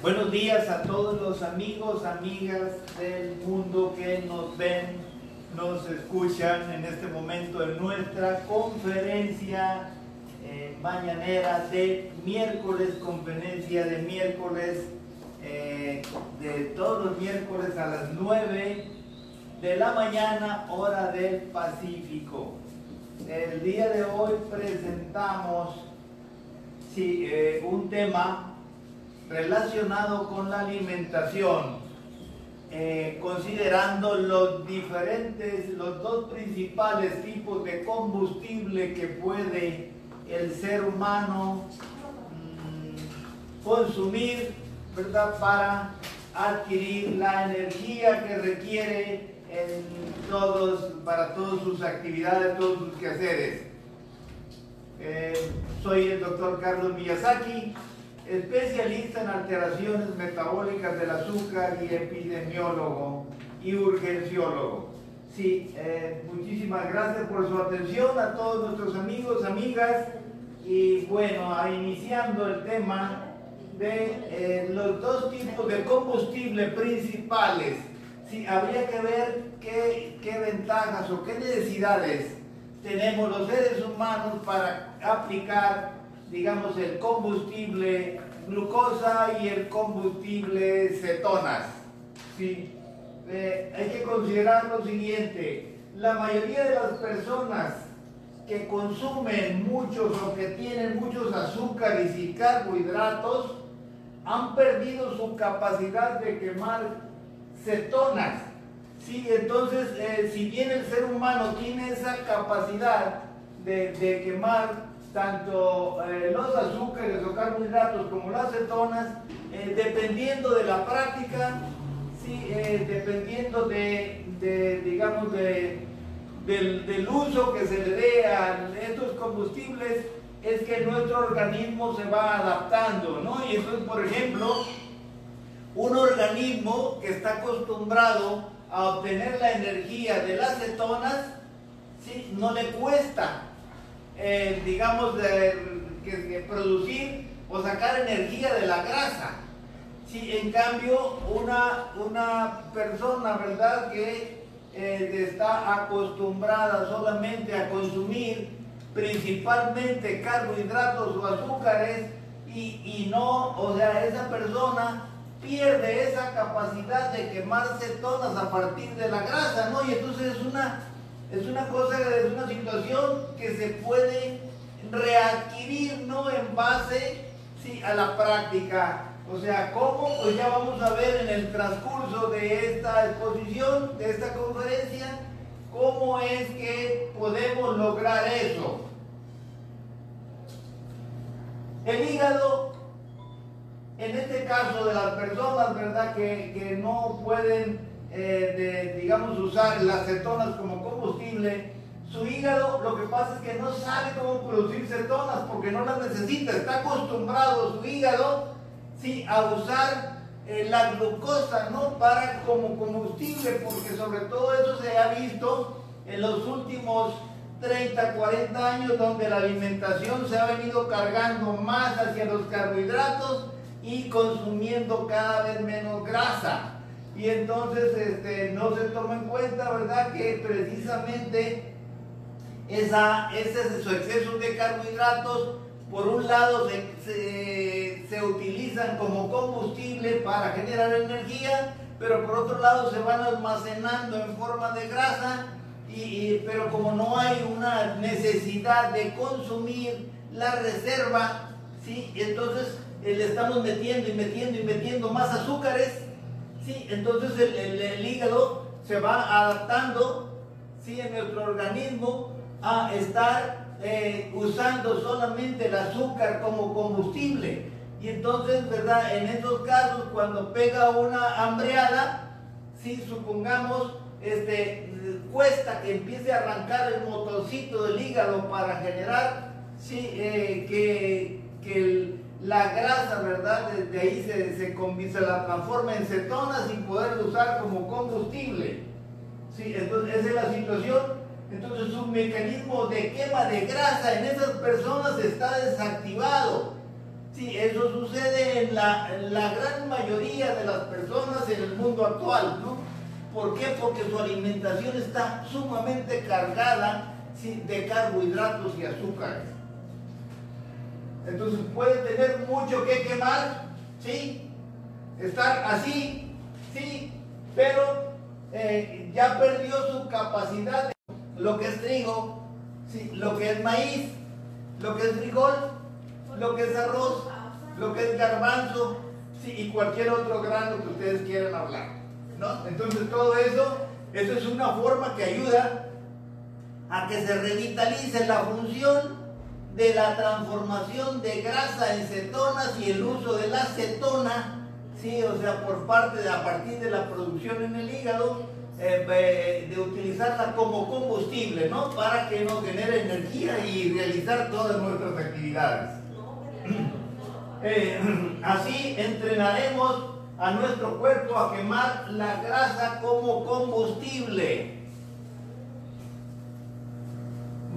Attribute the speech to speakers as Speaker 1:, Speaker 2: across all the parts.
Speaker 1: Buenos días a todos los amigos, amigas del mundo que nos ven, nos escuchan en este momento en nuestra conferencia eh, mañanera de miércoles, conferencia de miércoles, eh, de todos los miércoles a las 9 de la mañana, hora del Pacífico. El día de hoy presentamos eh, un tema relacionado con la alimentación, eh, considerando los diferentes, los dos principales tipos de combustible que puede el ser humano mm, consumir, ¿verdad? Para adquirir la energía que requiere en todos, para todas sus actividades, todos sus quehaceres. Eh, soy el doctor Carlos Miyazaki, especialista en alteraciones metabólicas del azúcar y epidemiólogo y urgenciólogo. Sí, eh, muchísimas gracias por su atención a todos nuestros amigos, amigas y bueno, iniciando el tema de eh, los dos tipos de combustible principales. Sí, habría que ver qué, qué ventajas o qué necesidades tenemos los seres humanos para aplicar digamos, el combustible glucosa y el combustible cetonas. ¿sí? Eh, hay que considerar lo siguiente, la mayoría de las personas que consumen muchos o que tienen muchos azúcares y carbohidratos han perdido su capacidad de quemar cetonas. Sí, entonces, eh, si bien el ser humano tiene esa capacidad de, de quemar tanto eh, los azúcares o carbohidratos como las cetonas, eh, dependiendo de la práctica, sí, eh, dependiendo de, digamos, de, del, uso que se le dé a estos combustibles, es que nuestro organismo se va adaptando, ¿no? Y entonces, por ejemplo, un organismo que está acostumbrado a obtener la energía de las cetonas, ¿sí? no le cuesta eh, digamos, de, producir o sacar energía de la grasa. Si en cambio una, una persona, ¿verdad?, que eh, está acostumbrada solamente a consumir principalmente carbohidratos o azúcares y, y no, o sea, esa persona pierde esa capacidad de quemar cetonas a partir de la grasa, ¿no? Y entonces es una es una cosa, es una situación que se puede readquirir, ¿no? En base, sí, a la práctica. O sea, ¿cómo? Pues ya vamos a ver en el transcurso de esta exposición, de esta conferencia, cómo es que podemos lograr eso. El hígado, en este caso de las personas, ¿verdad? Que, que no pueden eh, de, digamos, usar las cetonas como combustible, su hígado lo que pasa es que no sabe cómo producir cetonas porque no las necesita. Está acostumbrado su hígado ¿sí? a usar eh, la glucosa ¿no? para como combustible porque sobre todo eso se ha visto en los últimos 30, 40 años donde la alimentación se ha venido cargando más hacia los carbohidratos y consumiendo cada vez menos grasa y entonces este, no se toma en cuenta, ¿verdad?, que precisamente esa, ese su exceso de carbohidratos, por un lado se, se, utilizan como combustible para generar energía, pero por otro lado se van almacenando en forma de grasa, y, pero como no hay una necesidad de consumir la reserva, ¿sí? entonces eh, le estamos metiendo y metiendo y metiendo más azúcares Entonces el, hígado se va adaptando ¿sí? en nuestro organismo a estar eh, usando solamente el azúcar como combustible. Y entonces, ¿verdad? En estos casos, cuando pega una hambreada, si supongamos, este, cuesta que empiece a arrancar el motorcito del hígado para generar, sí, eh, que, que el, la grasa, ¿verdad? De, ahí se, se, la transforma en cetonas sin poder usar como combustible. ¿Sí? Entonces, esa es la situación. Entonces, un mecanismo de quema de grasa en esas personas está desactivado. Sí, eso sucede en la, la, gran mayoría de las personas en el mundo actual, ¿no? ¿Por qué? Porque su alimentación está sumamente cargada de carbohidratos y azúcares. Entonces puede tener mucho que quemar, ¿sí? Estar así, ¿sí? Pero eh, ya perdió su capacidad lo que es trigo, ¿sí? lo que es maíz, lo que es frijol, lo que es arroz, lo que es garbanzo, ¿sí? y cualquier otro grano que ustedes quieran hablar. ¿no? Entonces todo eso, eso es una forma que ayuda a que se revitalice la función de la transformación de grasa en cetonas y el uso de la cetona, sí, o sea, por parte de, a partir de la producción en el hígado, eh, de utilizarla como combustible, ¿no? Para que nos genere energía y realizar todas nuestras actividades. Eh, así entrenaremos a nuestro cuerpo a quemar la grasa como combustible.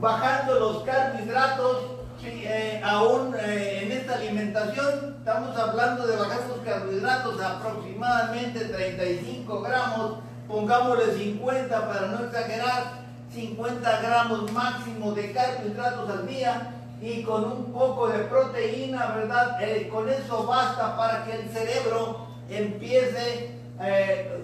Speaker 1: Bajando los carbohidratos, eh, aún eh, en esta alimentación, estamos hablando de bajar los carbohidratos aproximadamente 35 gramos, pongámosle 50 para no exagerar, 50 gramos máximo de carbohidratos al día y con un poco de proteína, ¿verdad? Eh, con eso basta para que el cerebro empiece,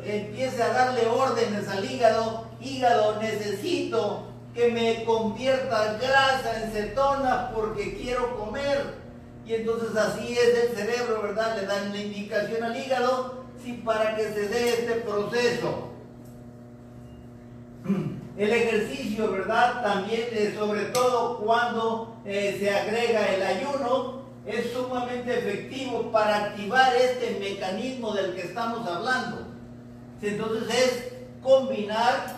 Speaker 1: empiece a darle órdenes al hígado, hígado necesito que me convierta grasa en cetonas porque quiero comer. Y entonces así es el cerebro, ¿verdad? Le dan la indicación al hígado sí, para que se dé este proceso. El ejercicio, ¿verdad? También, eh, sobre todo cuando eh, se agrega el ayuno, es sumamente efectivo para activar este mecanismo del que estamos hablando. Entonces es combinar,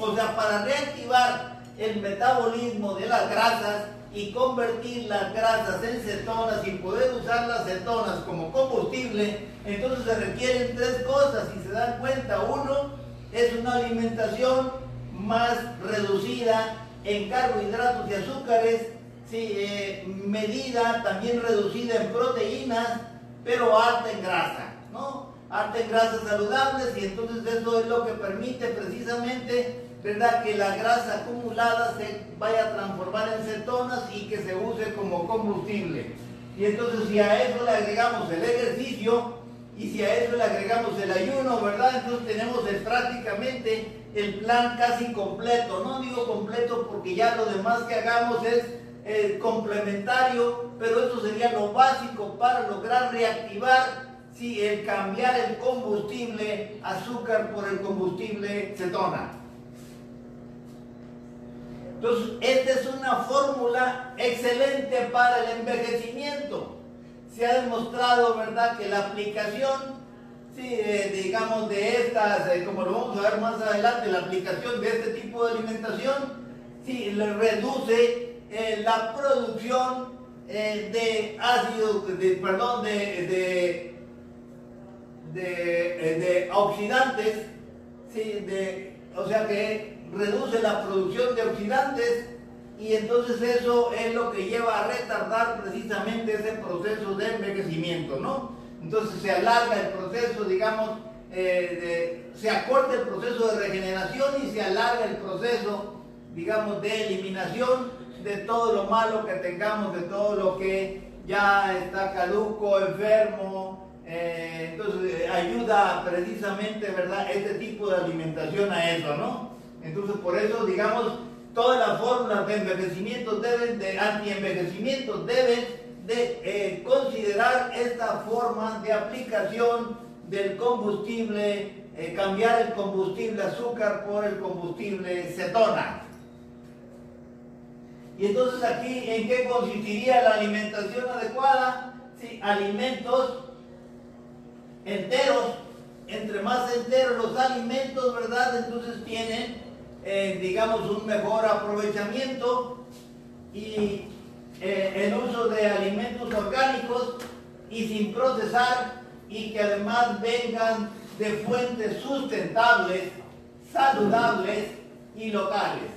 Speaker 1: o sea, para reactivar el metabolismo de las grasas y convertir las grasas en cetonas y poder usar las cetonas como combustible, entonces se requieren tres cosas. Si se dan cuenta, uno es una alimentación más reducida en carbohidratos y azúcares, eh, medida también reducida en proteínas, pero alta en grasa, ¿no? Alta en grasas saludables y entonces eso es lo que permite precisamente, ¿verdad? Que la grasa acumulada se vaya a transformar en cetonas y que se use como combustible. Y entonces si a eso le agregamos el ejercicio y si a eso le agregamos el ayuno, ¿verdad? Entonces tenemos prácticamente el plan casi completo. No digo completo porque ya lo demás que hagamos es eh, complementario, pero eso sería lo básico para lograr reactivar si el cambiar el combustible azúcar por el combustible cetona. Entonces, esta es una fórmula excelente para el envejecimiento. Se ha demostrado, ¿verdad?, que la aplicación, sí, eh, digamos, de estas, eh, como lo vamos a ver más adelante, la aplicación de este tipo de alimentación, sí, le reduce eh, la producción de ácido, de, perdón, de, de, de, eh, oxidantes, ¿sí? o sea que reduce la producción de oxidantes y entonces eso es lo que lleva a retardar precisamente ese proceso de envejecimiento, ¿no? Entonces se alarga el proceso, digamos, se acorta el proceso de regeneración y se alarga el proceso, digamos, de eliminación de todo lo malo que tengamos, de todo lo que ya está caduco, enfermo. Eh, entonces eh, ayuda precisamente, ¿verdad? Este tipo de alimentación a eso, ¿no? Entonces por eso, digamos, todas las fórmulas de envejecimiento deben, de anti-envejecimiento deben de eh, considerar esta forma de aplicación del combustible, cambiar el combustible azúcar por el combustible cetona. Y entonces aquí, ¿en qué consistiría la alimentación adecuada? Sí, alimentos enteros, entre más enteros los alimentos, ¿verdad? Entonces tienen, eh, digamos, un mejor aprovechamiento y eh, el uso de alimentos orgánicos y sin procesar y que además vengan de fuentes sustentables, saludables y locales.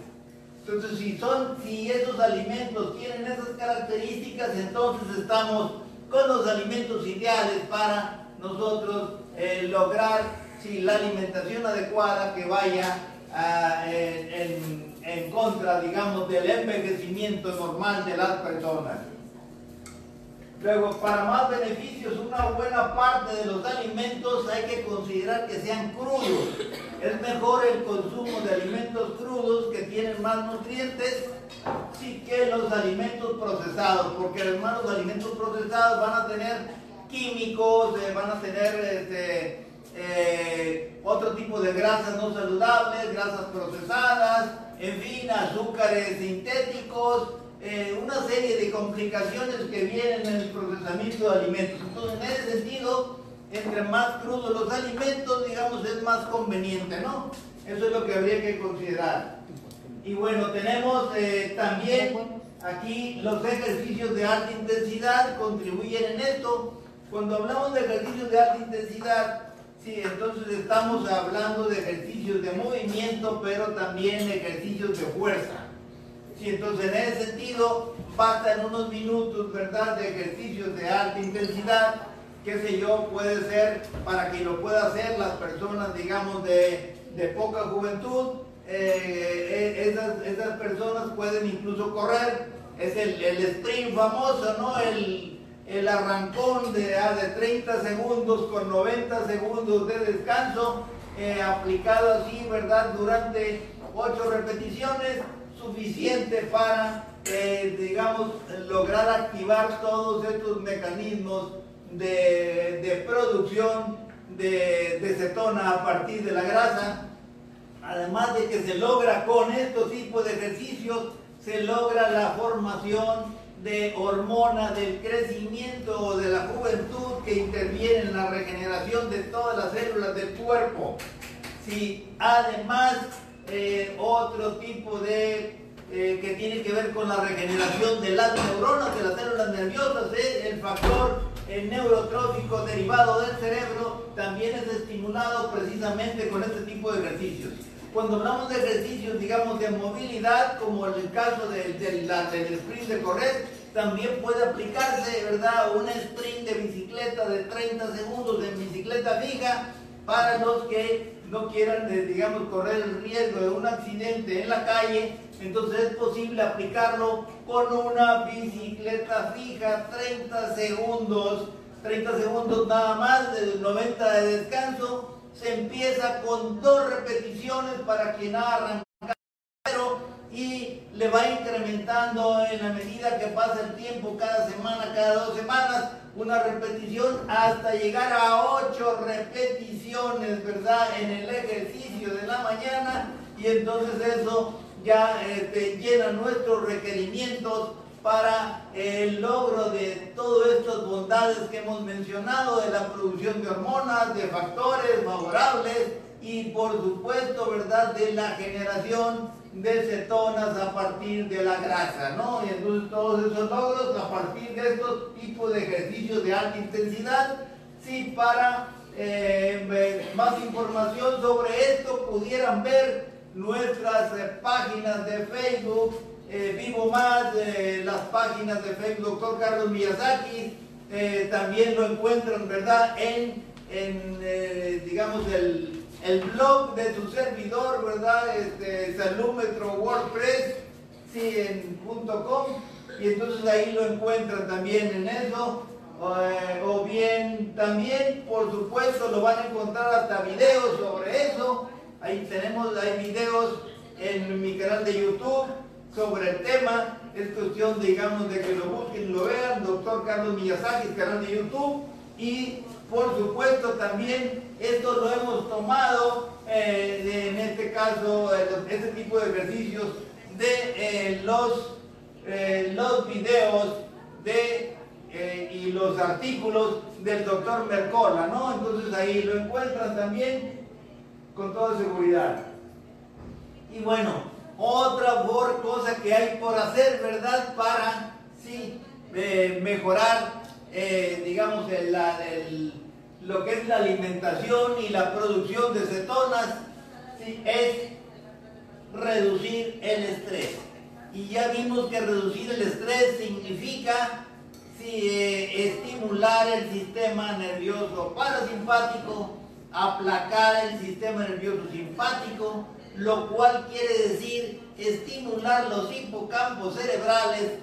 Speaker 1: Entonces, si, son, si esos alimentos tienen esas características, entonces estamos con los alimentos ideales para nosotros eh, lograr la alimentación adecuada que vaya ah, en, en contra, digamos, del envejecimiento normal de las personas. Luego, para más beneficios, una buena parte de los alimentos hay que considerar que sean crudos. Es mejor el consumo de alimentos crudos que tienen más nutrientes sí que los alimentos procesados, porque además los alimentos procesados van a tener químicos, eh, van a tener este, eh, otro tipo de grasas no saludables, grasas procesadas, en fin, azúcares sintéticos, eh, una serie de complicaciones que vienen en el procesamiento de alimentos. Entonces, en ese sentido, entre más crudos los alimentos, digamos, es más conveniente, ¿no? Eso es lo que habría que considerar. Y bueno, tenemos eh, también aquí los ejercicios de alta intensidad, contribuyen en esto. Cuando hablamos de ejercicios de alta intensidad, sí, entonces estamos hablando de ejercicios de movimiento, pero también ejercicios de fuerza. Sí, entonces en ese sentido, en unos minutos, ¿verdad?, de ejercicios de alta intensidad, qué sé yo, puede ser para que lo pueda hacer las personas, digamos, de, de poca juventud, eh, eh, esas, esas, personas pueden incluso correr, es el, el sprint famoso, ¿no? El, el arrancón de, ah, de 30 segundos con 90 segundos de descanso, eh, aplicado así, ¿verdad? Durante 8 repeticiones, suficiente para, digamos, lograr activar todos estos mecanismos de, de producción de, de cetona a partir de la grasa además de que se logra con estos tipos de ejercicios, se logra la formación de hormonas del crecimiento o de la juventud que interviene en la regeneración de todas las células del cuerpo. Si además eh, otro tipo de eh, que tiene que ver con la regeneración de las neuronas, de las células nerviosas, eh, el factor neurotrófico derivado del cerebro también es estimulado precisamente con este tipo de ejercicios. Cuando hablamos de ejercicios, digamos, de movilidad, como en el caso del, del, sprint de correr, también puede aplicarse, ¿verdad? Un sprint de bicicleta de 30 segundos en bicicleta fija para los que no quieran, digamos, correr el riesgo de un accidente en la calle. Entonces es posible aplicarlo con una bicicleta fija, 30 segundos, 30 segundos nada más, de 90 de descanso se empieza con dos repeticiones para quien ha arrancado y le va incrementando en la medida que pasa el tiempo, cada semana, cada dos semanas, una repetición hasta llegar a ocho repeticiones, ¿verdad? En el ejercicio de la mañana y entonces eso ya eh, llena nuestros requerimientos para el logro de todas estas bondades que hemos mencionado, de la producción de hormonas, de factores favorables y por supuesto, ¿verdad?, de la generación de cetonas a partir de la grasa, ¿no? Y entonces todos esos logros a partir de estos tipos de ejercicios de alta intensidad, sí, para eh, más información sobre esto pudieran ver nuestras eh, páginas de Facebook, eh, vivo más las páginas de Facebook Doctor Carlos Miyazaki, eh, también lo encuentran, ¿verdad?, en, eh, digamos, el, blog de su servidor, ¿verdad?, este, Salúmetro WordPress, sí, en .com, y entonces ahí lo encuentran también en eso, o bien también, por supuesto, lo van a encontrar hasta videos sobre eso, ahí tenemos, hay videos en mi canal de YouTube, sobre el tema. Es cuestión, digamos, de que lo busquen lo vean. Doctor Carlos Miyazaki, canal de YouTube. Y por supuesto también esto lo hemos tomado eh, en este caso, este tipo de ejercicios de eh, los, los videos de, y los artículos del doctor Mercola, ¿no? Entonces ahí lo encuentran también con toda seguridad. Y bueno, otra cosa que hay por hacer, ¿verdad? Para, sí, mejorar, eh, digamos, lo que es la alimentación y la producción de cetonas, es reducir el estrés. Y ya vimos que reducir el estrés significa, eh, estimular el sistema nervioso parasimpático, aplacar el sistema nervioso simpático, lo cual quiere decir estimular los hipocampos cerebrales,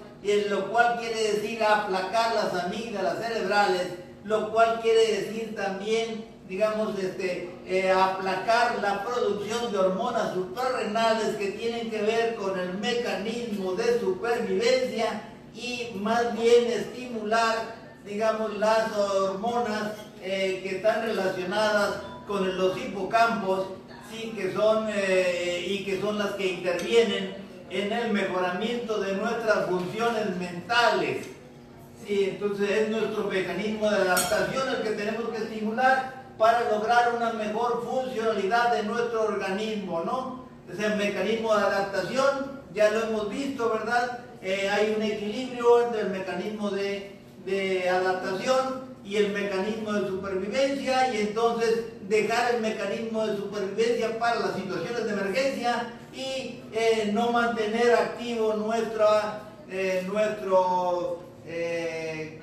Speaker 1: lo cual quiere decir aplacar las amígdalas cerebrales, lo cual quiere decir también, digamos, este, eh, aplacar la producción de hormonas suprarrenales que tienen que ver con el mecanismo de supervivencia y más bien estimular, digamos, las hormonas eh, que están relacionadas con los hipocampos, sí, que son eh, y que son las que intervienen en el mejoramiento de nuestras funciones mentales. Sí, entonces es nuestro mecanismo de adaptación el que tenemos que estimular para lograr una mejor funcionalidad de nuestro organismo, ¿no? Ese mecanismo de adaptación, ya lo hemos visto, ¿verdad? Eh, hay un equilibrio entre el mecanismo de, de adaptación y el mecanismo supervivencia y entonces dejar el mecanismo de supervivencia para las situaciones de emergencia y eh, no mantener activo nuestra, eh, nuestro, eh,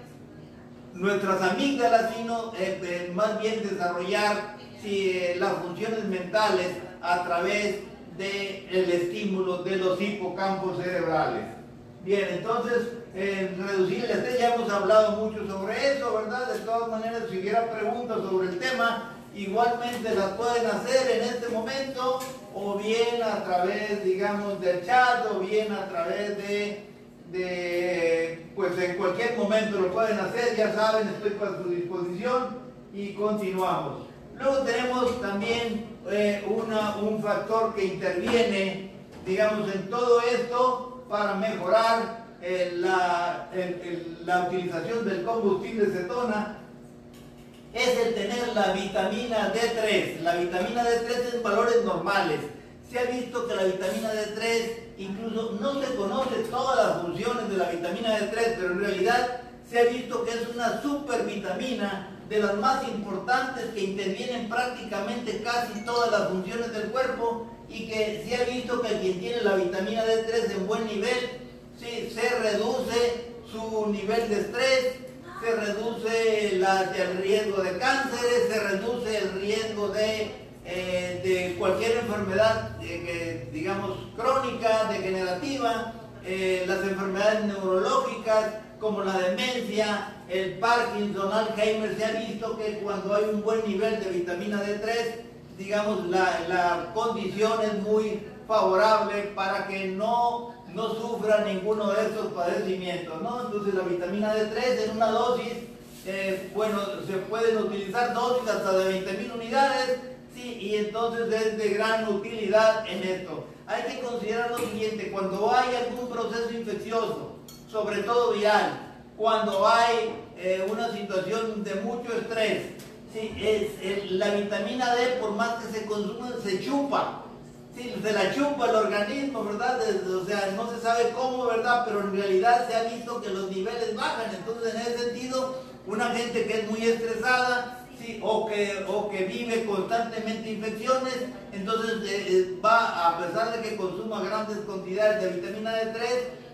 Speaker 1: nuestras amígdalas, sino más bien desarrollar las funciones mentales a través del estímulo de los hipocampos cerebrales. Bien, entonces, reducir el estrés, ya hemos hablado mucho sobre eso, ¿verdad? De todas maneras, si hubiera preguntas sobre el tema, igualmente las pueden hacer en este momento o bien a través, digamos, del chat o bien a través de, de, pues en cualquier momento lo pueden hacer, ya saben, estoy para su disposición y continuamos. Luego tenemos también eh, una, un factor que interviene, digamos, en todo esto para mejorar la, la utilización del combustible cetona es el tener la vitamina D3. La vitamina D3 en valores normales. Se ha visto que la vitamina D3, incluso no se conoce todas las funciones de la vitamina D3, pero en realidad se ha visto que es una supervitamina de las más importantes que intervienen prácticamente casi todas las funciones del cuerpo y que se ha visto que quien tiene la vitamina D3 en buen nivel, se reduce su nivel de estrés, se reduce el riesgo de cánceres, se reduce el riesgo de, eh, cualquier enfermedad, digamos, crónica, degenerativa, eh, las enfermedades neurológicas como la demencia, el Parkinson, Alzheimer, se ha visto que cuando hay un buen nivel de vitamina D3, digamos, la, la condición es muy favorable para que no no sufra ninguno de estos padecimientos, ¿no? Entonces la vitamina D3 en una dosis, eh, bueno, se pueden utilizar dosis hasta de 20.000 unidades, sí, y entonces es de gran utilidad en esto. Hay que considerar lo siguiente, cuando hay algún proceso infeccioso, sobre todo viral, cuando hay eh, una situación de mucho estrés, sí, es, la vitamina D, por más que se consuma, se chupa, sí, se la chupa el organismo, ¿verdad? O sea, no se sabe cómo, ¿verdad? Pero en realidad se ha visto que los niveles bajan. Entonces, en ese sentido, una gente que es muy estresada, sí, o, que, o que vive constantemente infecciones, entonces eh, eh, va, a pesar de que consuma grandes cantidades de vitamina D3,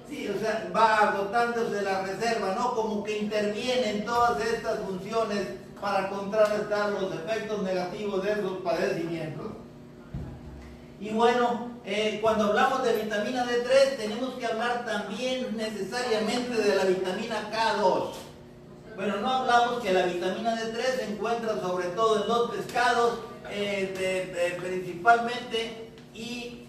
Speaker 1: sí, o sea, va agotándose la reserva, ¿no? Como que interviene en todas estas funciones para contrarrestar los efectos negativos de esos padecimientos. Y bueno, eh, cuando hablamos de vitamina D3 tenemos que hablar también necesariamente de la vitamina K2. Bueno, no hablamos que la vitamina D3 se encuentra sobre todo en los pescados, eh, principalmente, y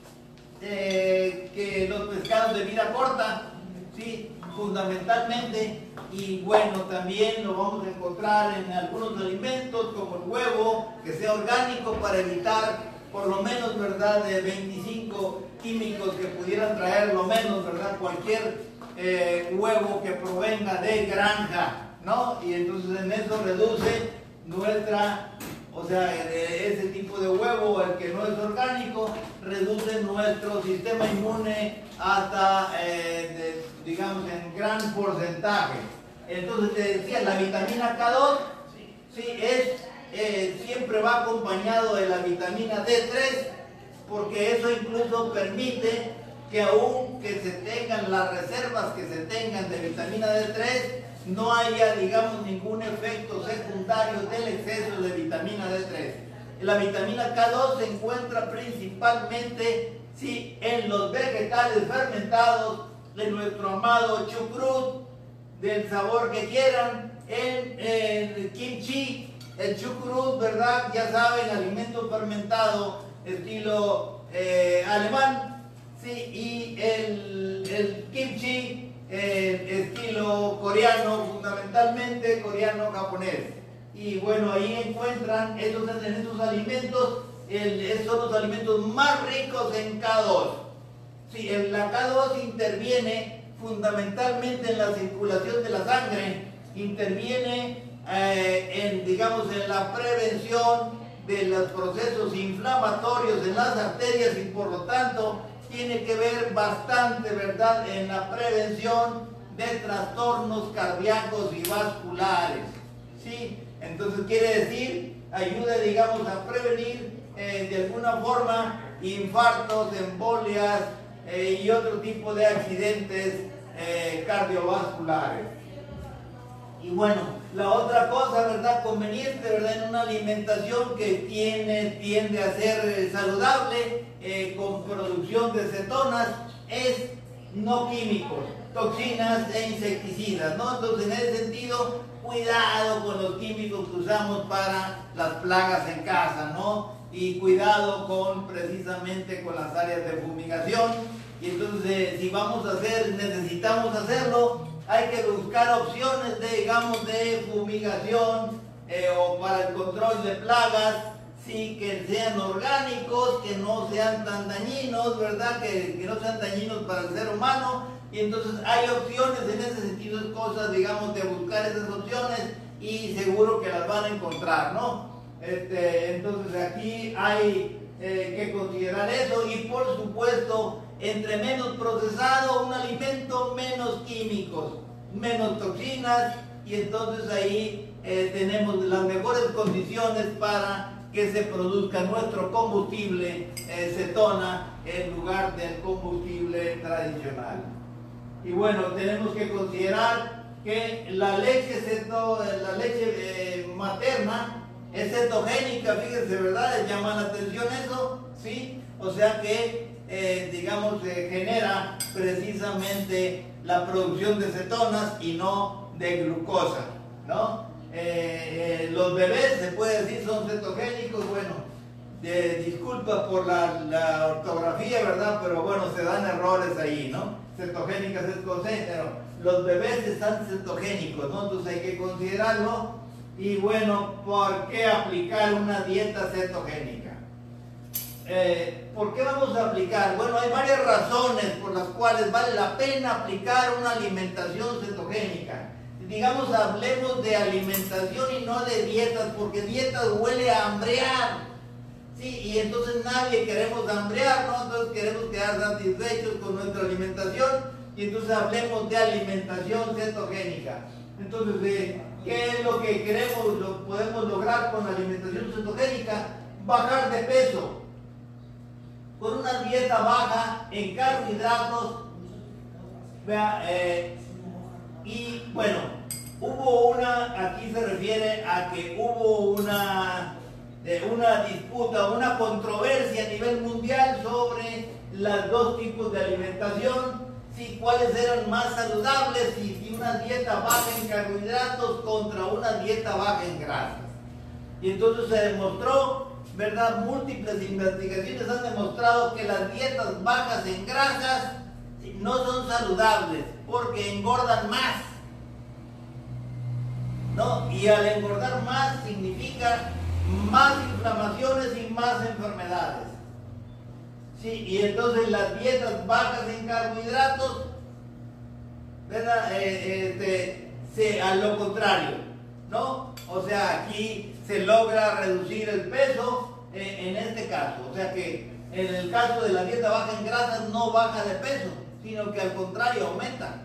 Speaker 1: eh, que los pescados de vida corta, ¿sí? fundamentalmente, y bueno, también lo vamos a encontrar en algunos alimentos como el huevo, que sea orgánico para evitar por lo menos, ¿verdad?, de 25 químicos que pudieran traer lo menos, ¿verdad?, cualquier eh, huevo que provenga de granja, ¿no? Y entonces en eso reduce nuestra, o sea, ese tipo de huevo, el que no es orgánico, reduce nuestro sistema inmune hasta, eh, digamos, en gran porcentaje. Entonces te decía, la vitamina K2, sí es eh, siempre va acompañado de la vitamina D3, porque eso incluso permite que aún que se tengan las reservas que se tengan de vitamina D3, no haya, digamos, ningún efecto secundario del exceso de vitamina D3. La vitamina K2 se encuentra principalmente sí, en los vegetales fermentados de nuestro amado chucrut, del sabor que quieran, en el kimchi, el chucrut, ¿verdad? Ya saben, alimento fermentado estilo eh, alemán, sí, y el, el kimchi, eh, estilo coreano, fundamentalmente coreano-japonés. Y bueno, ahí encuentran estos, en estos alimentos, el, son los alimentos más ricos en K2. Sí, el, la K2 interviene fundamentalmente en la circulación de la sangre, interviene eh, en, digamos, en la prevención de los procesos inflamatorios en las arterias y por lo tanto tiene que ver bastante, ¿verdad?, en la prevención de trastornos cardíacos y vasculares. ¿Sí? Entonces quiere decir, ayuda, digamos, a prevenir eh, de alguna forma infartos, embolias eh, y otro tipo de accidentes cardiovasculares. Y bueno, la otra cosa, ¿verdad? Conveniente, ¿verdad? En una alimentación que tiene, tiende a ser saludable, con producción de cetonas, es no químicos, toxinas e insecticidas, ¿no? Entonces, en ese sentido, cuidado con los químicos que usamos para las plagas en casa, ¿no? Y cuidado con precisamente con las áreas de fumigación. Y entonces, si vamos a hacer, necesitamos hacerlo, hay que buscar opciones de, digamos, de fumigación eh, o para el control de plagas, sí, que sean orgánicos, que no sean tan dañinos, ¿verdad? Que, que no sean dañinos para el ser humano y entonces hay opciones en ese sentido, cosas, digamos, de buscar esas opciones y seguro que las van a encontrar, ¿no? Este, entonces aquí hay eh, que considerar eso y por supuesto, entre menos procesado un alimento, menos químicos, menos toxinas y entonces ahí eh, tenemos las mejores condiciones para que se produzca nuestro combustible eh, cetona en lugar del combustible tradicional. Y bueno, tenemos que considerar que la leche, la leche eh, materna es cetogénica, fíjense, ¿verdad? Llama la atención eso, ¿sí? O sea que, eh, digamos, genera precisamente la producción de cetonas y no de glucosa, ¿no? Eh, los bebés, se puede decir, son cetogénicos, bueno, disculpa por la, ortografía, ¿verdad? Pero bueno, se dan errores ahí, ¿no? cetogénicas es con pero los bebés están cetogénicos, ¿no? Entonces hay que considerarlo. Y bueno, ¿por qué aplicar una dieta cetogénica? Eh, ¿Por qué vamos a aplicar? Bueno, hay varias razones por las cuales vale la pena aplicar una alimentación cetogénica. Digamos, hablemos de alimentación y no de dietas, porque dietas huele a hambrear. Sí, y entonces nadie queremos hambrear, ¿no? Queremos quedar satisfechos con nuestra alimentación y entonces hablemos de alimentación cetogénica. Entonces, ¿qué es lo que queremos, lo podemos lograr con la alimentación cetogénica? Bajar de peso. Con una dieta baja en carbohidratos. Eh, y bueno, hubo una, aquí se refiere a que hubo una una disputa, una controversia a nivel mundial sobre los dos tipos de alimentación, si cuáles eran más saludables, si, si una dieta baja en carbohidratos contra una dieta baja en grasas. Y entonces se demostró, ¿verdad? Múltiples investigaciones han demostrado que las dietas bajas en grasas no son saludables porque engordan más. ¿No? Y al engordar más significa más inflamaciones y más enfermedades. Sí, y entonces las dietas bajas en carbohidratos, ¿verdad? Eh, este, a lo contrario, ¿no? O sea, aquí se logra reducir el peso eh, en este caso. O sea que en el caso de la dieta baja en grasas no baja de peso, sino que al contrario aumenta.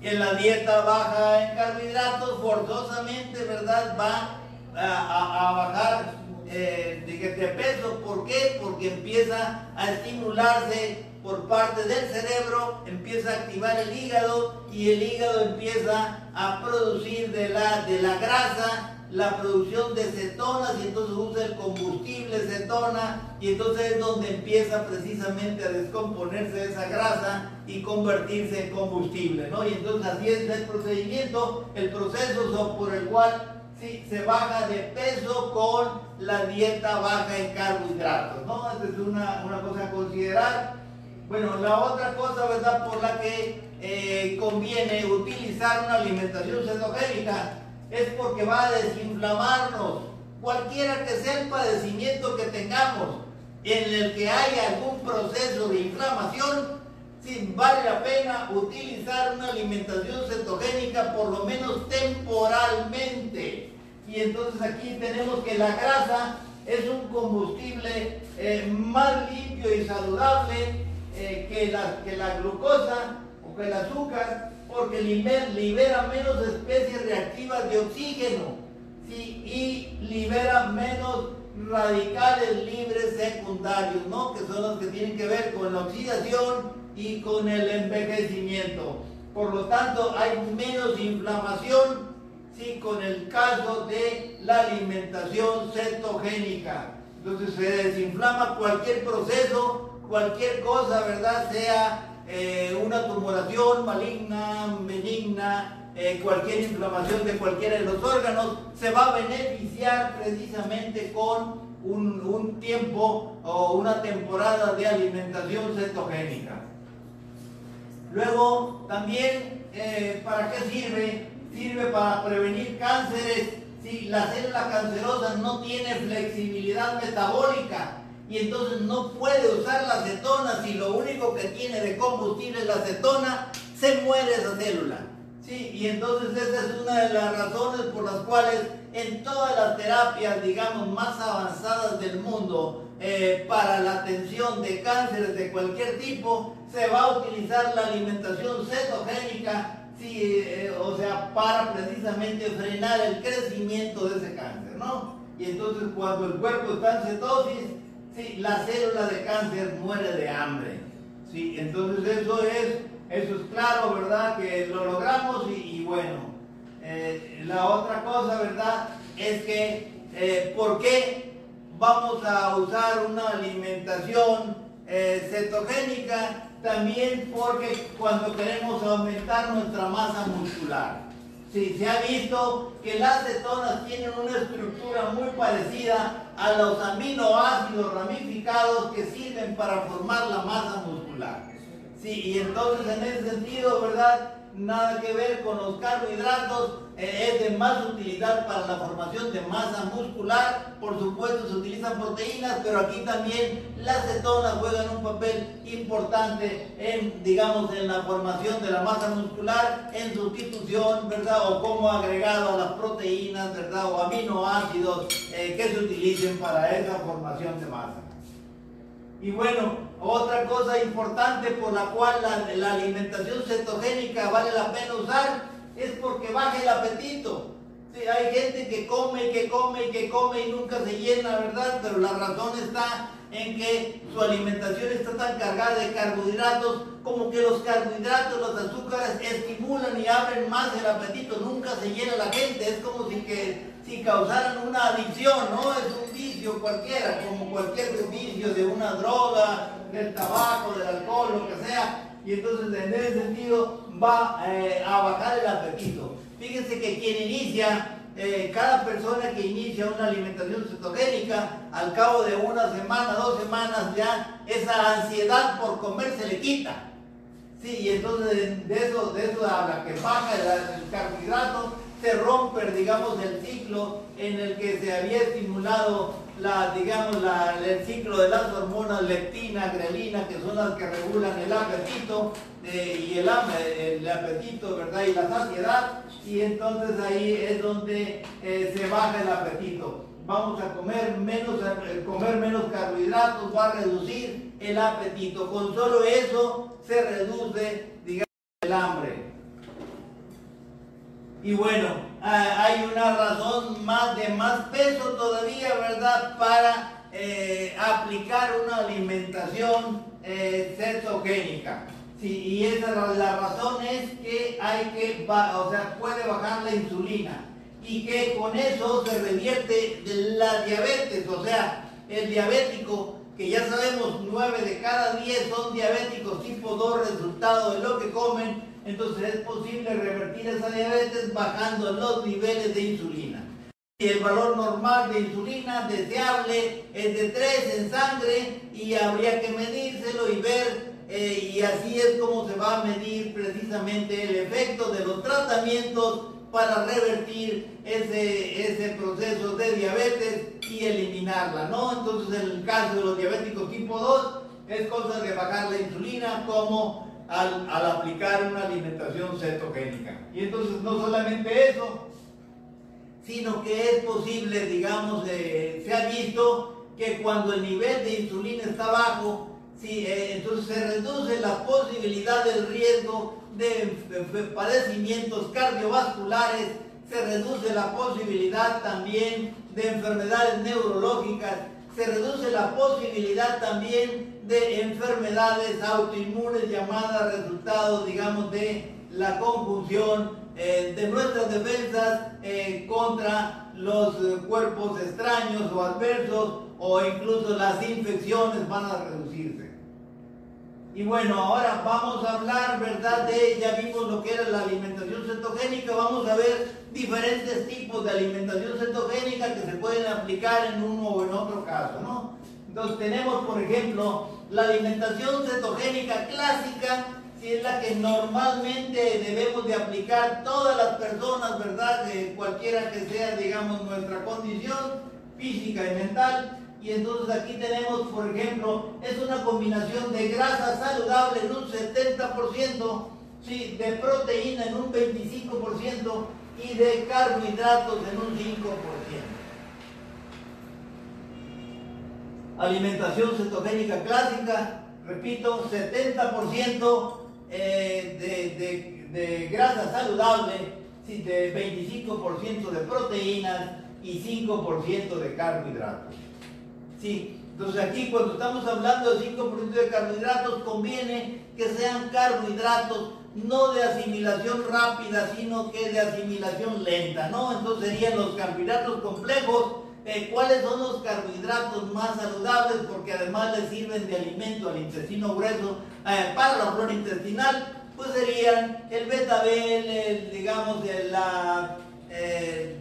Speaker 1: En la dieta baja en carbohidratos forzosamente, ¿verdad? Va a, bajar eh, de, peso. ¿Por qué? Porque empieza a estimularse por parte del cerebro, empieza a activar el hígado y el hígado empieza a producir de la, de la grasa la producción de cetonas y entonces usa el combustible cetona y entonces es donde empieza precisamente a descomponerse esa grasa y convertirse en combustible, ¿no? Y entonces así es el procedimiento, el proceso por el cual sí, se baja de peso con la dieta baja en carbohidratos, ¿no? Esta es una, cosa a considerar. Bueno, la otra cosa, ¿verdad?, por la que eh, conviene utilizar una alimentación cetogénica es porque va a desinflamarnos. Cualquiera que sea el padecimiento que tengamos en el que haya algún proceso de inflamación, sí, vale la pena utilizar una alimentación cetogénica por lo menos temporalmente. Y entonces aquí tenemos que la grasa es un combustible eh, más limpio y saludable eh, que, la, que la glucosa o que el azúcar porque libera menos especies reactivas de oxígeno y libera menos radicales libres secundarios, ¿no? que son los que tienen que ver con la oxidación y con el envejecimiento. Por lo tanto, hay menos inflamación ¿sí? con el caso de la alimentación cetogénica. Entonces se desinflama cualquier proceso, cualquier cosa, ¿verdad? Sea eh, una tumoración maligna, benigna, eh, cualquier inflamación de cualquiera de los órganos, se va a beneficiar precisamente con un, tiempo o una temporada de alimentación cetogénica. Luego, también, eh, ¿para qué sirve? Sirve para prevenir cánceres. Si la célula cancerosa no tiene flexibilidad metabólica, y entonces no puede usar la acetona si lo único que tiene de combustible es la acetona, se muere esa célula. Sí, y entonces esa es una de las razones por las cuales en todas las terapias, digamos, más avanzadas del mundo eh, para la atención de cánceres de cualquier tipo, se va a utilizar la alimentación cetogénica, sí, eh, o sea, para precisamente frenar el crecimiento de ese cáncer, ¿no? Y entonces cuando el cuerpo está en cetosis, la célula de cáncer muere de hambre. Sí, entonces eso es, eso es claro, ¿verdad? Que lo logramos y, bueno. Eh, la otra cosa, ¿verdad? Es que, eh, ¿por qué vamos a usar una alimentación eh, cetogénica? También porque cuando queremos aumentar nuestra masa muscular. Sí, se ha visto que las cetonas tienen una estructura muy parecida a los aminoácidos ramificados que sirven para formar la masa muscular. Sí, y entonces en ese sentido, ¿verdad? Nada que ver con los carbohidratos, eh, es de más utilidad para la formación de masa muscular. Por supuesto se utilizan proteínas, pero aquí también las cetonas juegan un papel importante en, digamos, en la formación de la masa muscular, en sustitución, ¿verdad? O como agregado a las proteínas, ¿verdad? O aminoácidos eh, que se utilicen para esa formación de masa. Y bueno, otra cosa importante por la cual la, alimentación cetogénica vale la pena usar es porque baja el apetito. Sí, hay gente que come que come que come y nunca se llena, ¿verdad? Pero la razón está en que su alimentación está tan cargada de carbohidratos como que los carbohidratos, los azúcares estimulan y abren más el apetito, nunca se llena la gente, es como si, que, si causaran una adicción, ¿no? Es un vicio cualquiera, como cualquier vicio de una droga, del tabaco, del alcohol, lo que sea, y entonces en ese sentido va eh, a bajar el apetito. Fíjense que quien inicia eh, cada persona que inicia una alimentación cetogénica, al cabo de una semana, dos semanas ya, esa ansiedad por comer se le quita. Sí, y entonces de eso, de eso habla, que baja el, carbohidrato, se rompe, digamos, el ciclo en el que se había estimulado la, digamos, el ciclo de las hormonas leptina, grelina, que son las que regulan el apetito eh, y el, el apetito, ¿verdad? Y la saciedad, y entonces ahí es donde eh, se baja el apetito. Vamos a comer menos, eh, comer menos carbohidratos, va a reducir el apetito. Con solo eso se reduce, digamos, el hambre. Y bueno, hay una razón más de más peso todavía, ¿verdad? Para eh, aplicar una alimentación eh, cetogénica. Y esa, la razón es que hay que, o sea, puede bajar la insulina y que con eso se revierte la diabetes, o sea, el diabético, que ya sabemos 9 de cada 10 son diabéticos tipo 2 resultado de lo que comen, entonces es posible revertir esa diabetes bajando los niveles de insulina. Y el valor normal de insulina deseable es de 3 en sangre y habría que medírselo y ver eh, y así es como se va a medir precisamente el efecto de los tratamientos para revertir ese, ese proceso de diabetes y eliminarla, ¿no? Entonces en el caso de los diabéticos tipo 2 es cosa de bajar la insulina como al, aplicar una alimentación cetogénica. Y entonces no solamente eso, sino que es posible, digamos, eh, se ha visto que cuando el nivel de insulina está bajo, Sí, eh, entonces se reduce la posibilidad del riesgo de, padecimientos cardiovasculares, se reduce la posibilidad también de enfermedades neurológicas, se reduce la posibilidad también de enfermedades autoinmunes llamadas resultados, digamos, de la conjunción eh, de nuestras defensas eh, contra los cuerpos extraños o adversos o incluso las infecciones van a reducirse. Y bueno, ahora vamos a hablar, ¿verdad? De, ya vimos lo que era la alimentación cetogénica, vamos a ver diferentes tipos de alimentación cetogénica que se pueden aplicar en uno o en otro caso, ¿no? Entonces tenemos, por ejemplo, la alimentación cetogénica clásica, si es la que normalmente debemos de aplicar todas las personas, ¿verdad? De cualquiera que sea, digamos, nuestra condición física y mental. Y entonces aquí tenemos, por ejemplo, es una combinación de grasa saludable en un 70%, ¿sí? de proteína en un 25% y de carbohidratos en un 5%. Alimentación cetogénica clásica, repito, 70% eh, de, de, grasa saludable, de 25% de proteínas y 5% de carbohidratos. Sí, entonces aquí cuando estamos hablando de 5% de carbohidratos, conviene que sean carbohidratos no de asimilación rápida, sino que de asimilación lenta, ¿no? Entonces serían los carbohidratos complejos. ¿Cuáles son los carbohidratos más saludables? Porque además les sirven de alimento al intestino grueso eh, para la flora intestinal. Pues serían el betabel, digamos, la... Eh,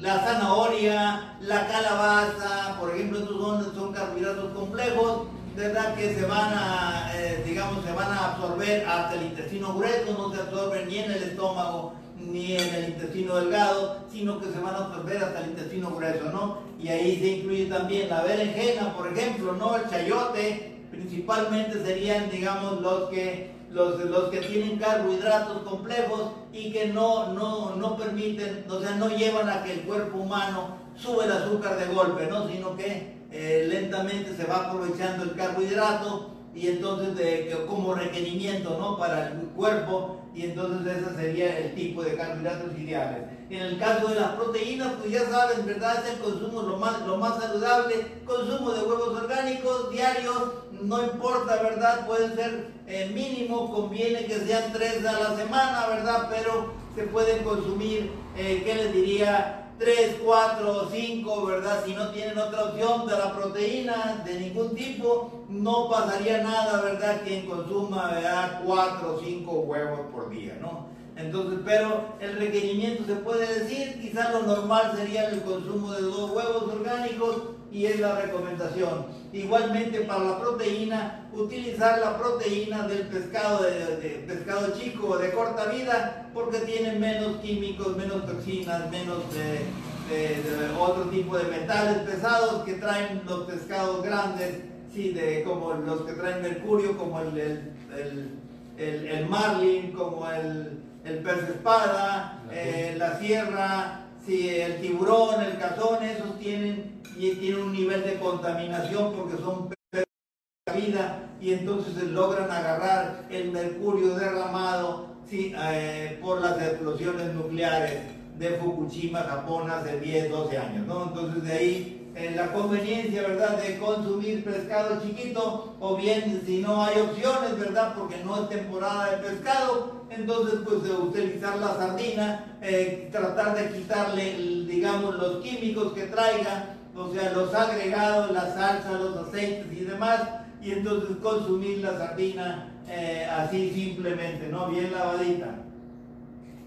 Speaker 1: la zanahoria, la calabaza, por ejemplo, estos son, son carbohidratos complejos, ¿verdad? Que se van a, eh, digamos, se van a absorber hasta el intestino grueso, no se absorben ni en el estómago ni en el intestino delgado, sino que se van a absorber hasta el intestino grueso, ¿no? Y ahí se incluye también la berenjena, por ejemplo, ¿no? El chayote, principalmente serían, digamos, los que los, los que tienen carbohidratos complejos y que no, no, no permiten, o sea, no llevan a que el cuerpo humano sube el azúcar de golpe, ¿no? sino que eh, lentamente se va aprovechando el carbohidrato y entonces como requerimiento ¿no? para el cuerpo y entonces ese sería el tipo de carbohidratos ideales. En el caso de las proteínas, pues ya saben, ¿verdad? Es el consumo lo más, lo más saludable, consumo de huevos orgánicos diarios, no importa, ¿verdad? Pueden ser eh, mínimo, conviene que sean tres a la semana, ¿verdad? Pero se pueden consumir, eh, ¿qué les diría? 3, 4, 5, ¿verdad? Si no tienen otra opción de la proteína de ningún tipo, no pasaría nada, ¿verdad? Quien consuma, ¿verdad? 4 o 5 huevos por día, ¿no? Entonces, pero el requerimiento se puede decir, quizás lo normal sería el consumo de dos huevos orgánicos y es la recomendación. Igualmente para la proteína, utilizar la proteína del pescado de, pescado chico o de corta vida porque tiene menos químicos, menos toxinas, menos de, otro tipo de metales pesados que traen los pescados grandes, sí, de, como los que traen mercurio, como el, el, el marlin, como el el pez espada, eh, la sierra, si el tiburón, el cazón, esos tienen, y tienen un nivel de contaminación porque son de vida y entonces logran agarrar el mercurio derramado eh, por las explosiones nucleares de Fukushima, Japón, hace 10, 12 años. ¿no? Entonces de ahí la conveniencia, ¿verdad?, de consumir pescado chiquito, o bien si no hay opciones, ¿verdad?, porque no es temporada de pescado, entonces pues de utilizar la sardina, eh, tratar de quitarle, digamos, los químicos que traiga, o sea, los agregados, la salsa, los aceites y demás, y entonces consumir la sardina eh, así simplemente, ¿no? Bien lavadita.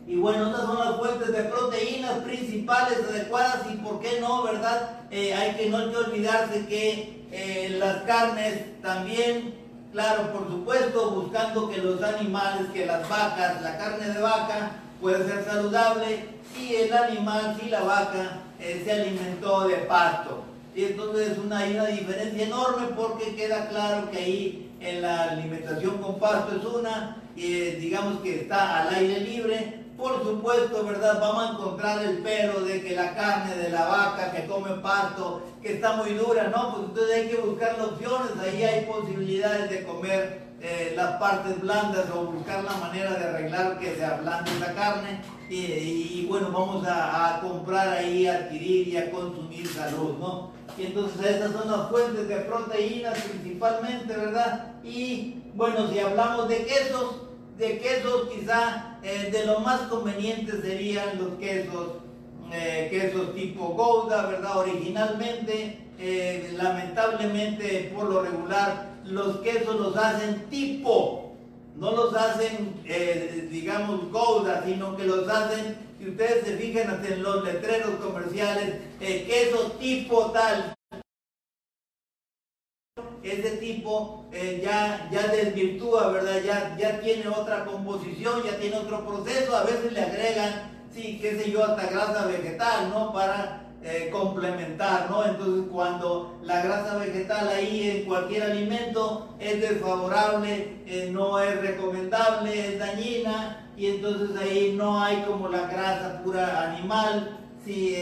Speaker 1: Y bueno, estas son las fuentes de proteínas principales adecuadas y por qué no, ¿verdad? Eh, hay que no hay que olvidarse que eh, las carnes también, claro, por supuesto, buscando que los animales, que las vacas, la carne de vaca puede ser saludable si el animal, si la vaca eh, se alimentó de pasto. Y entonces es una, hay una diferencia enorme porque queda claro que ahí en la alimentación con pasto es una, digamos que está al aire libre, por supuesto, ¿verdad? Vamos a encontrar el pero de que la carne de la vaca que come pasto, que está muy dura, ¿no? Pues entonces hay que buscar opciones, ahí hay posibilidades de comer eh, las partes blandas o buscar la manera de arreglar que se ablande esa carne. Y, bueno, vamos a, comprar ahí, a adquirir y a consumir salud, ¿no? Y entonces estas son las fuentes de proteínas principalmente, ¿verdad? Y bueno, si hablamos de quesos, de quesos quizá eh, de lo más conveniente serían los quesos, eh, quesos tipo Gouda, ¿verdad? Originalmente, eh, lamentablemente por lo regular, los quesos los hacen tipo, no los hacen, digamos, Gouda, sino que los hacen, si ustedes se fijan hasta en los letreros comerciales, queso tipo tal, ese tipo eh, ya, ya desvirtúa, ¿verdad? Ya, ya tiene otra composición, ya tiene otro proceso, a veces le agregan, sí, qué sé yo, hasta grasa vegetal, ¿no? Para eh, complementar, ¿no? Entonces cuando la grasa vegetal ahí en cualquier alimento es desfavorable, eh, no es recomendable, es dañina, y entonces ahí no hay como la grasa pura animal, sí,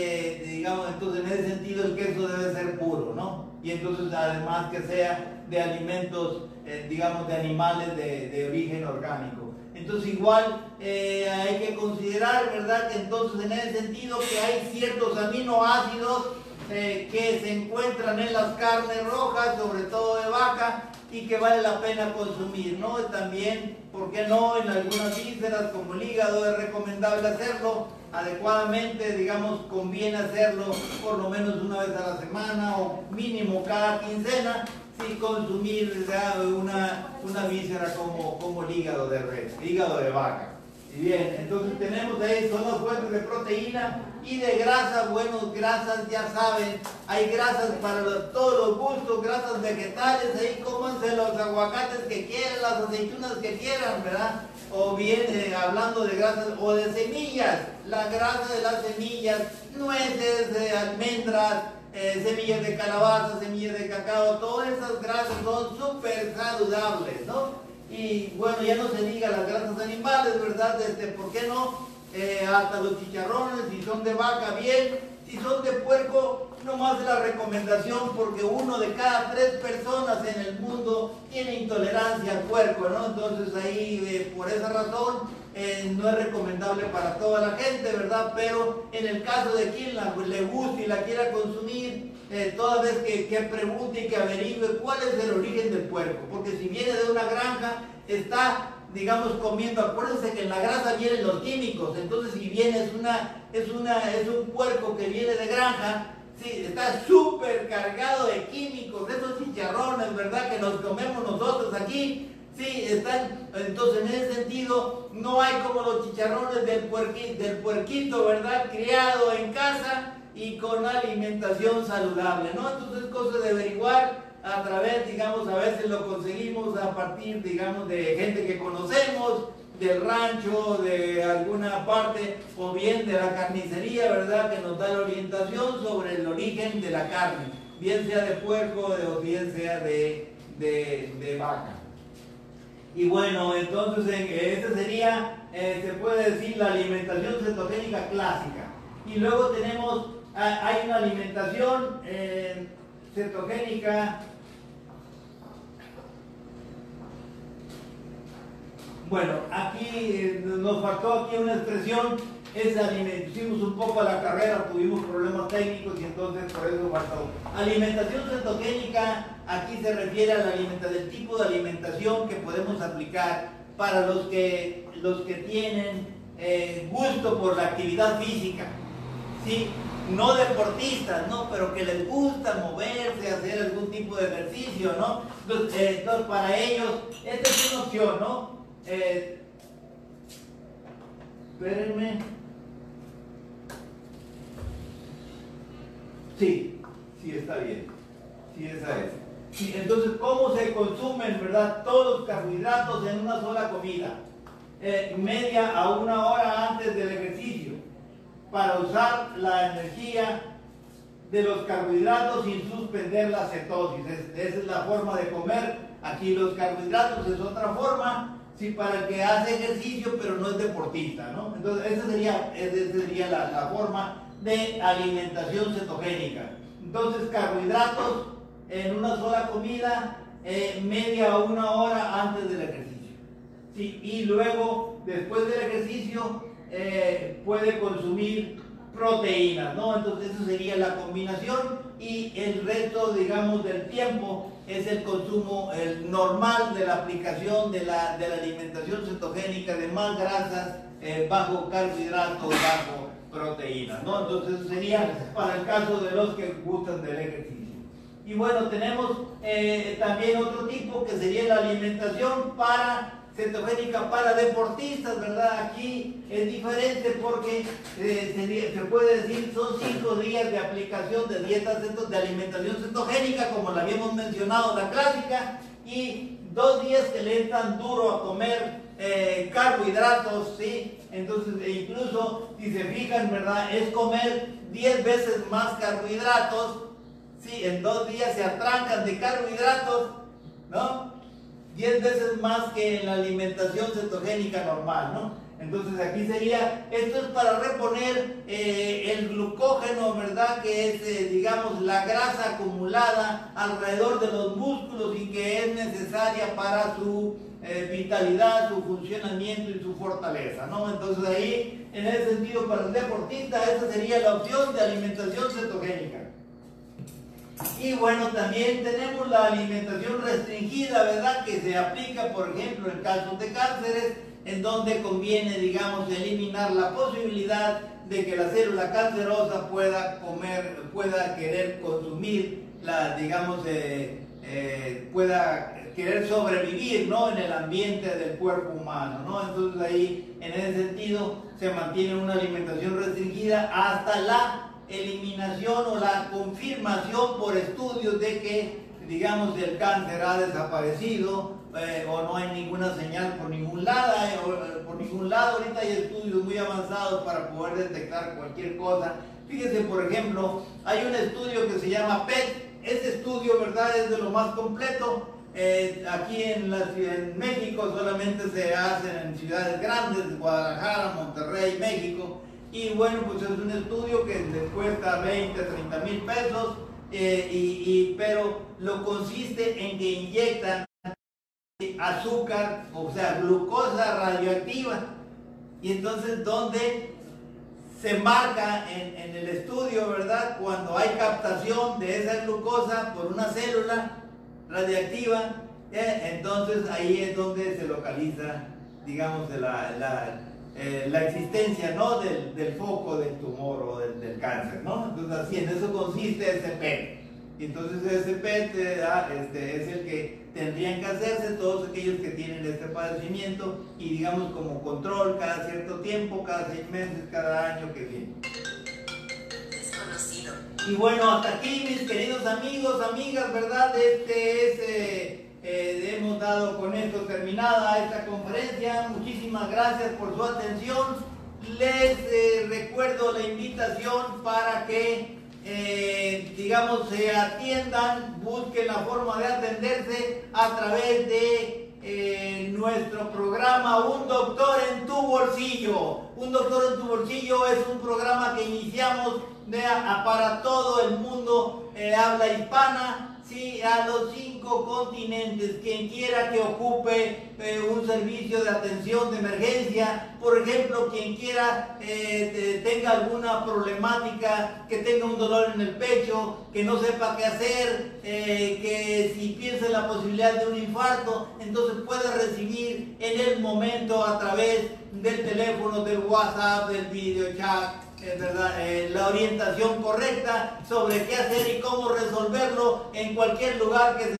Speaker 1: digamos, entonces en ese sentido el queso debe ser puro, ¿no? y entonces además que sea de alimentos, eh, digamos, de animales de, origen orgánico. Entonces igual eh, hay que considerar, ¿verdad? Que entonces en ese sentido que hay ciertos aminoácidos eh, que se encuentran en las carnes rojas, sobre todo de vaca, y que vale la pena consumir, ¿no? También, ¿por qué no? En algunas vísceras como el hígado es recomendable hacerlo adecuadamente, digamos, conviene hacerlo por lo menos una vez a la semana o mínimo cada quincena, sin consumir una, una víscera como, como el hígado de res, hígado de vaca. Y bien, entonces tenemos ahí, son las fuentes de proteína y de grasa, bueno, grasas ya saben, hay grasas para todos los gustos, grasas vegetales, ahí cómanse los aguacates que quieran, las aceitunas que quieran, ¿verdad? O bien eh, hablando de grasas o de semillas, la grasa de las semillas, nueces, de almendras, eh, semillas de calabaza, semillas de cacao, todas esas grasas son súper saludables, ¿no? Y bueno, ya no se diga las grasas animales, ¿verdad? Este, ¿Por qué no? Eh, hasta los chicharrones, si son de vaca, bien. Si son de puerco, no más la recomendación porque uno de cada tres personas en el mundo tiene intolerancia al puerco, ¿no? Entonces ahí, eh, por esa razón, eh, no es recomendable para toda la gente, ¿verdad? Pero en el caso de quien la, le guste y la quiera consumir, toda vez que, que pregunte y que averigüe cuál es el origen del puerco, porque si viene de una granja, está digamos, comiendo, acuérdense que en la grasa vienen los químicos, entonces si viene es, una, es, una, es un puerco que viene de granja, sí, está súper cargado de químicos, esos chicharrones, ¿verdad? Que nos comemos nosotros aquí, sí, están, entonces en ese sentido no hay como los chicharrones del puerquito, ¿verdad? Criado en casa y con alimentación saludable, ¿no? Entonces es cosa de averiguar a través, digamos, a veces lo conseguimos a partir, digamos, de gente que conocemos, del rancho, de alguna parte, o bien de la carnicería, ¿verdad? Que nos da la orientación sobre el origen de la carne, bien sea de puerco o bien sea de, de, vaca. Y bueno, entonces esta sería, eh, se puede decir, la alimentación cetogénica clásica. Y luego tenemos, ah, hay una alimentación eh, cetogénica Bueno, aquí eh, nos faltó aquí una expresión esa hicimos un poco a la carrera, tuvimos problemas técnicos y entonces por eso faltó. Alimentación cetogénica, aquí se refiere a la alimentación, tipo de alimentación que podemos aplicar para los que, los que tienen eh, gusto por la actividad física. ¿sí? no deportistas, ¿no? Pero que les gusta moverse, hacer algún tipo de ejercicio, ¿no? Entonces, eh, para ellos, esta es una opción, ¿no? Eh, espérenme. Sí, sí está bien. Sí, entonces, ¿cómo se consumen, verdad? Todos los carbohidratos en una sola comida. Eh, media a una hora antes del ejercicio para usar la energía de los carbohidratos sin suspender la cetosis. esa es la forma de comer. Aquí los carbohidratos es otra forma, sí, para el que hace ejercicio pero no es deportista, ¿no? Entonces esa sería, esa sería la, forma de alimentación cetogénica. Entonces carbohidratos en una sola comida, eh, media o una hora antes del ejercicio. Sí, y luego, después del ejercicio, eh, puede consumir proteínas, ¿no? Entonces eso sería la combinación y el resto, digamos, del tiempo es el consumo el normal de la aplicación de la, de la alimentación cetogénica de más grasas, eh, bajo carbohidratos, bajo proteínas, ¿no? Entonces eso sería para el caso de los que gustan del ejercicio. Y bueno, tenemos eh, también otro tipo que sería la alimentación para cetogénica para deportistas, ¿verdad? Aquí es diferente porque eh, se, puede decir son cinco días de aplicación de dieta de alimentación cetogénica, como la habíamos mencionado, la clásica, y dos días que le entran duro a comer eh, carbohidratos, ¿sí? Entonces, e incluso, si se fijan, ¿verdad? Es comer 10 veces más carbohidratos, ¿sí? En dos días se atrancan de carbohidratos, ¿no? 10 veces más que en la alimentación cetogénica normal, ¿no? Entonces aquí sería, esto es para reponer eh, el glucógeno, ¿verdad? Que es, eh, digamos, la grasa acumulada alrededor de los músculos y que es necesaria para su eh, vitalidad, su funcionamiento y su fortaleza, ¿no? Entonces ahí, en ese sentido, para el deportista, esa sería la opción de alimentación cetogénica. Y bueno, también tenemos la alimentación restringida, ¿verdad? Que se aplica, por ejemplo, en casos de cánceres, en donde conviene, digamos, eliminar la posibilidad de que la célula cancerosa pueda comer, pueda querer consumir, la, digamos, eh, eh, pueda querer sobrevivir, ¿no? En el ambiente del cuerpo humano, ¿no? Entonces ahí, en ese sentido, se mantiene una alimentación restringida hasta la eliminación o la confirmación por estudios de que, digamos, el cáncer ha desaparecido eh, o no hay ninguna señal por ningún lado, eh, eh, por ningún lado. Ahorita hay estudios muy avanzados para poder detectar cualquier cosa. Fíjense, por ejemplo, hay un estudio que se llama PET. Ese estudio, ¿verdad?, es de lo más completo. aquí en, la, en México solamente se hacen en ciudades grandes, Guadalajara, Monterrey, México y bueno, pues es un estudio que les cuesta 20, 30 mil pesos, eh, y, pero lo consiste en que inyectan azúcar, o sea, glucosa radioactiva. Y entonces, donde se marca en, en, el estudio, ¿verdad? Cuando hay captación de esa glucosa por una célula radiactiva, eh, entonces ahí es donde se localiza, digamos, la, la eh, la existencia ¿no? del, foco del tumor o del, cáncer. ¿no? Entonces, así en eso consiste ese PET. Y entonces ese PET eh, ah, este, es el que tendrían que hacerse todos aquellos que tienen este padecimiento y digamos como control cada cierto tiempo, cada seis meses, cada año que viene. Desconocido. Y bueno, hasta aquí mis queridos amigos, amigas, ¿verdad? Este es... Eh, eh, hemos dado con esto terminada esta conferencia. Muchísimas gracias por su atención. Les eh, recuerdo la invitación para que, eh, digamos, se atiendan, busquen la forma de atenderse a través de nuestro programa Un Doctor en tu Bolsillo. Un Doctor en tu Bolsillo es un programa que iniciamos para todo el mundo habla hispana. Sí, a los cinco continentes. Quien quiera que ocupe eh, un servicio de atención de emergencia, por ejemplo, quien quiera eh, tenga alguna problemática, que tenga un dolor en el pecho, que no sepa qué hacer, eh, que si piensa en la posibilidad de un infarto, entonces puede recibir en el momento a través del teléfono, del WhatsApp, del video chat, ¿verdad? La orientación correcta sobre qué hacer y cómo en cualquier lugar que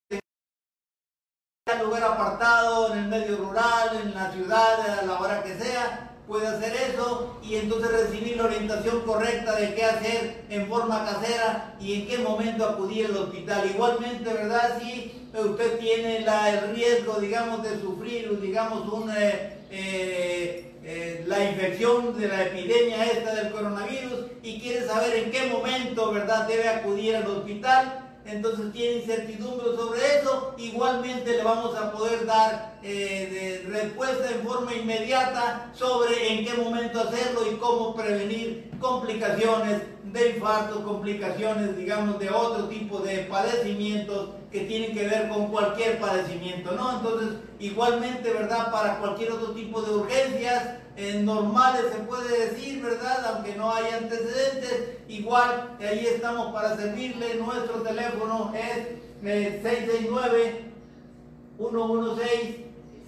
Speaker 1: sea lugar apartado, en el medio rural, en la ciudad, a la hora que sea, puede hacer eso y entonces recibir la orientación correcta de qué hacer en forma casera y en qué momento acudir al hospital. Igualmente, ¿verdad? Si usted tiene el riesgo, digamos, de sufrir, digamos, un... Eh, eh, eh, la infección de la epidemia esta del coronavirus y quiere saber en qué momento, ¿verdad?, debe acudir al hospital. Entonces tiene incertidumbre sobre eso. Igualmente le vamos a poder dar eh, respuesta en forma inmediata sobre en qué momento hacerlo y cómo prevenir complicaciones de infarto, complicaciones, digamos, de otro tipo de padecimientos que tienen que ver con cualquier padecimiento, ¿no? Entonces, igualmente, ¿verdad? Para cualquier otro tipo de urgencias normales, se puede decir, ¿verdad? Aunque no haya antecedentes, igual, ahí estamos para servirle. Nuestro teléfono es 669 116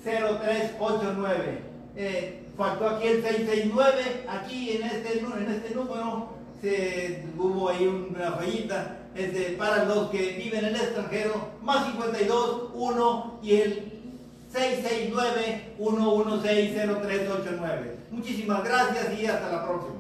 Speaker 1: 0389. Eh, faltó aquí el 669, aquí en este, en este número se, hubo ahí una fallita este, para los que viven en el extranjero, más 52, 1 y el 669-116-0389. Muchísimas gracias y hasta la próxima.